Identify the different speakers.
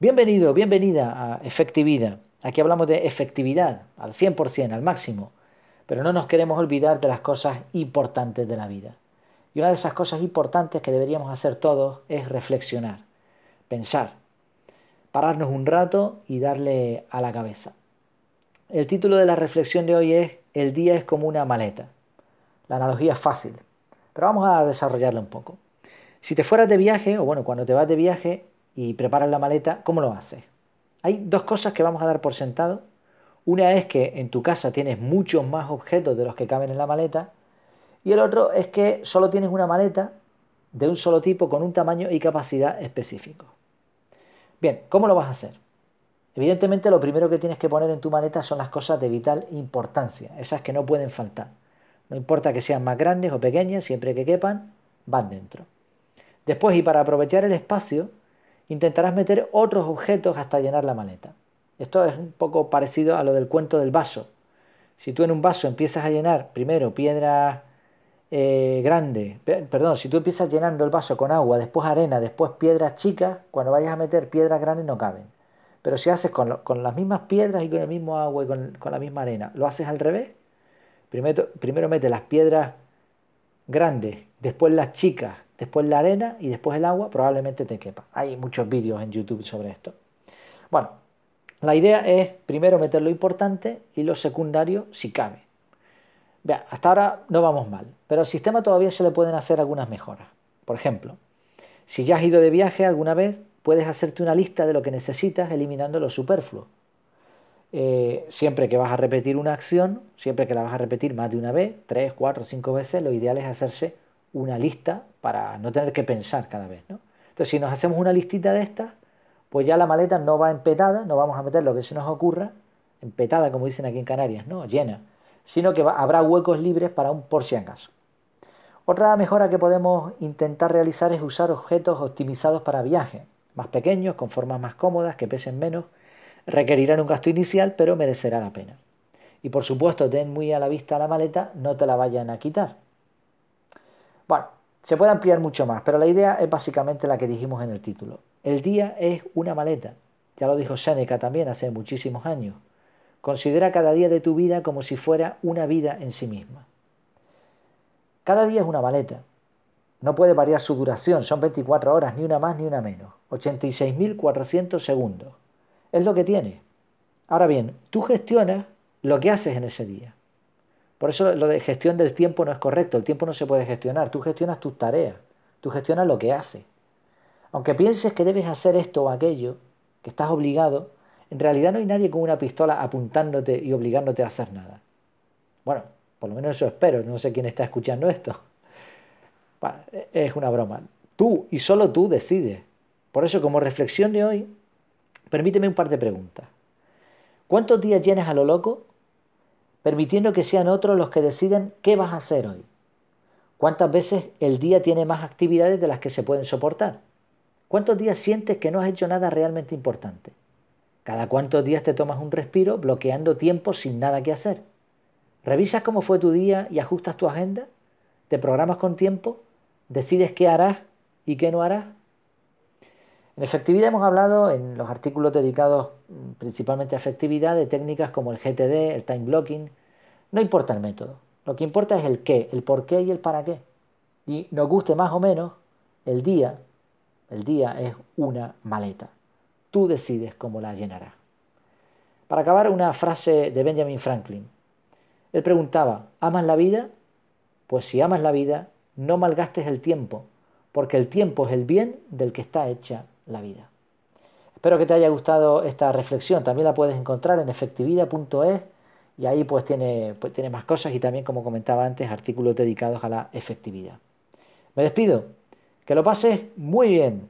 Speaker 1: Bienvenido, bienvenida a Efectividad. Aquí hablamos de efectividad al 100%, al máximo, pero no nos queremos olvidar de las cosas importantes de la vida. Y una de esas cosas importantes que deberíamos hacer todos es reflexionar, pensar, pararnos un rato y darle a la cabeza. El título de la reflexión de hoy es El día es como una maleta. La analogía es fácil, pero vamos a desarrollarla un poco. Si te fueras de viaje, o bueno, cuando te vas de viaje, y preparas la maleta, ¿cómo lo haces? Hay dos cosas que vamos a dar por sentado. Una es que en tu casa tienes muchos más objetos de los que caben en la maleta. Y el otro es que solo tienes una maleta de un solo tipo con un tamaño y capacidad específico. Bien, ¿cómo lo vas a hacer? Evidentemente lo primero que tienes que poner en tu maleta son las cosas de vital importancia, esas que no pueden faltar. No importa que sean más grandes o pequeñas, siempre que quepan, van dentro. Después, y para aprovechar el espacio, intentarás meter otros objetos hasta llenar la maleta. Esto es un poco parecido a lo del cuento del vaso. Si tú en un vaso empiezas a llenar primero piedras eh, grandes, perdón, si tú empiezas llenando el vaso con agua, después arena, después piedras chicas, cuando vayas a meter piedras grandes no caben. Pero si haces con, las mismas piedras y con el mismo agua y con, la misma arena, lo haces al revés, primero, primero metes las piedras grandes, después las chicas, después la arena y después el agua, probablemente te quepa. Hay muchos vídeos en YouTube sobre esto. Bueno, la idea es primero meter lo importante y lo secundario si cabe. Vea, hasta ahora no vamos mal, pero al sistema todavía se le pueden hacer algunas mejoras. Por ejemplo, si ya has ido de viaje alguna vez, puedes hacerte una lista de lo que necesitas eliminando lo superfluo. Eh, siempre que vas a repetir una acción, siempre que la vas a repetir más de una vez, tres, cuatro, cinco veces, lo ideal es hacerse una lista para no tener que pensar cada vez. ¿no? Entonces, si nos hacemos una listita de estas, pues ya la maleta no va empetada, no vamos a meter lo que se nos ocurra, empetada como dicen aquí en Canarias, no, llena, sino que habrá huecos libres para un por si acaso. Otra mejora que podemos intentar realizar es usar objetos optimizados para viaje, más pequeños, con formas más cómodas, que pesen menos, requerirán un gasto inicial, pero merecerá la pena. Y por supuesto, ten muy a la vista la maleta, no te la vayan a quitar. Bueno, se puede ampliar mucho más, pero la idea es básicamente la que dijimos en el título. El día es una maleta. Ya lo dijo Seneca también hace muchísimos años. Considera cada día de tu vida como si fuera una vida en sí misma. Cada día es una maleta. No puede variar su duración, son 24 horas, ni una más ni una menos. 86.400 segundos. Es lo que tiene. Ahora bien, tú gestionas lo que haces en ese día. Por eso lo de gestión del tiempo no es correcto. El tiempo no se puede gestionar. Tú gestionas tus tareas. Tú gestionas lo que haces. Aunque pienses que debes hacer esto o aquello, que estás obligado, en realidad no hay nadie con una pistola apuntándote y obligándote a hacer nada. Bueno, por lo menos eso espero. No sé quién está escuchando esto. es una broma. Tú y solo tú decides. Por eso, como reflexión de hoy, permíteme un par de preguntas. ¿Cuántos días llenas a lo loco permitiendo que sean otros los que deciden qué vas a hacer hoy. ¿Cuántas veces el día tiene más actividades de las que se pueden soportar? ¿Cuántos días sientes que no has hecho nada realmente importante? ¿Cada cuántos días te tomas un respiro bloqueando tiempo sin nada que hacer? ¿Revisas cómo fue tu día y ajustas tu agenda? ¿Te programas con tiempo? ¿Decides qué harás y qué no harás? En efectividad hemos hablado en los artículos dedicados mm, principalmente a efectividad de técnicas como el GTD, el time blocking. No importa el método, lo que importa es el qué, el por qué y el para qué. Y nos guste más o menos, el día, el día es una maleta. Tú decides cómo la llenarás. Para acabar, una frase de Benjamin Franklin. Él preguntaba, ¿amas la vida? Pues si amas la vida, no malgastes el tiempo, porque el tiempo es el bien del que está hecha la vida. Espero que te haya gustado esta reflexión. También la puedes encontrar en efectividad.es y ahí pues tiene, pues tiene más cosas y también, como comentaba antes, artículos dedicados a la efectividad. Me despido. Que lo pases muy bien.